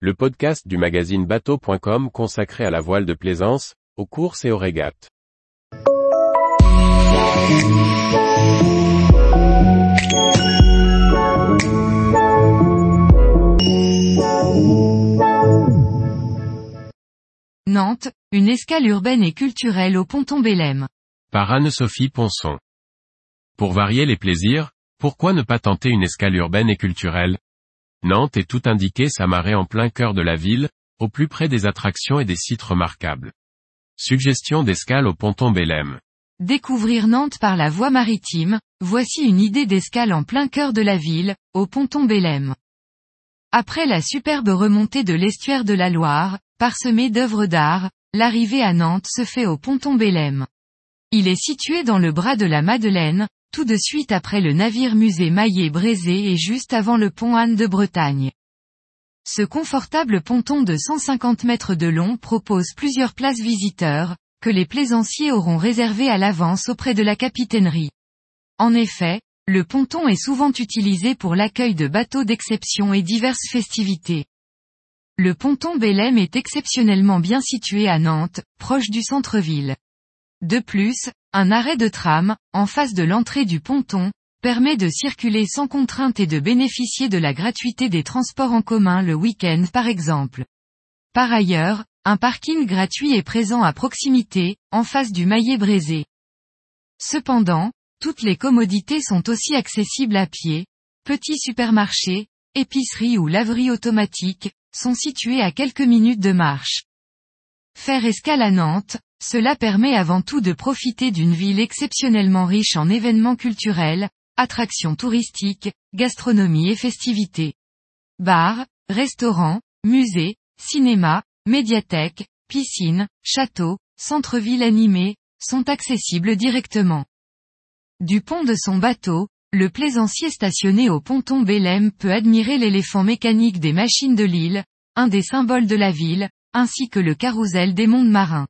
le podcast du magazine bateau.com consacré à la voile de plaisance, aux courses et aux régates. Nantes, une escale urbaine et culturelle au ponton Bélème. Par Anne-Sophie Ponson. Pour varier les plaisirs, pourquoi ne pas tenter une escale urbaine et culturelle? Nantes est tout indiqué s'amarrer en plein cœur de la ville, au plus près des attractions et des sites remarquables. Suggestion d'escale au ponton Bélème. Découvrir Nantes par la voie maritime, voici une idée d'escale en plein cœur de la ville, au ponton Bélème. Après la superbe remontée de l'estuaire de la Loire, parsemée d'œuvres d'art, l'arrivée à Nantes se fait au ponton Bélème. Il est situé dans le bras de la Madeleine, tout de suite après le navire musée maillé Brézé et juste avant le pont Anne de Bretagne. Ce confortable ponton de 150 mètres de long propose plusieurs places visiteurs, que les plaisanciers auront réservées à l'avance auprès de la capitainerie. En effet, le ponton est souvent utilisé pour l'accueil de bateaux d'exception et diverses festivités. Le ponton Bélème est exceptionnellement bien situé à Nantes, proche du centre-ville. De plus, un arrêt de tram, en face de l'entrée du ponton, permet de circuler sans contrainte et de bénéficier de la gratuité des transports en commun le week-end par exemple. Par ailleurs, un parking gratuit est présent à proximité, en face du maillet Brézé. Cependant, toutes les commodités sont aussi accessibles à pied, petits supermarchés, épiceries ou laveries automatiques, sont situés à quelques minutes de marche. Faire escale à Nantes, cela permet avant tout de profiter d'une ville exceptionnellement riche en événements culturels, attractions touristiques, gastronomie et festivités. Bars, restaurants, musées, cinéma, médiathèques, piscines, châteaux, centre-ville animés, sont accessibles directement. Du pont de son bateau, le plaisancier stationné au ponton Bélème peut admirer l'éléphant mécanique des machines de l'île, un des symboles de la ville, ainsi que le carrousel des mondes marins.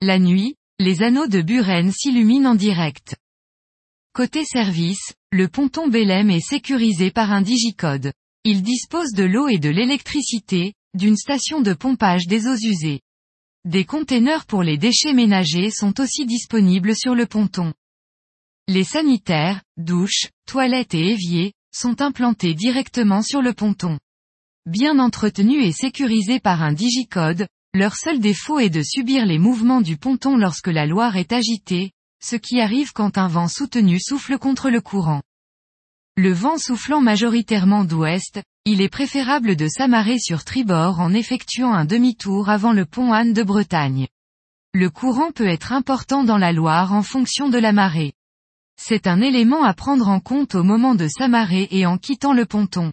La nuit, les anneaux de Buren s'illuminent en direct. Côté service, le ponton Bélème est sécurisé par un digicode. Il dispose de l'eau et de l'électricité, d'une station de pompage des eaux usées. Des containers pour les déchets ménagers sont aussi disponibles sur le ponton. Les sanitaires, douches, toilettes et éviers, sont implantés directement sur le ponton. Bien entretenus et sécurisés par un digicode, leur seul défaut est de subir les mouvements du ponton lorsque la Loire est agitée, ce qui arrive quand un vent soutenu souffle contre le courant. Le vent soufflant majoritairement d'ouest, il est préférable de s'amarrer sur tribord en effectuant un demi-tour avant le pont Anne de Bretagne. Le courant peut être important dans la Loire en fonction de la marée. C'est un élément à prendre en compte au moment de s'amarrer et en quittant le ponton.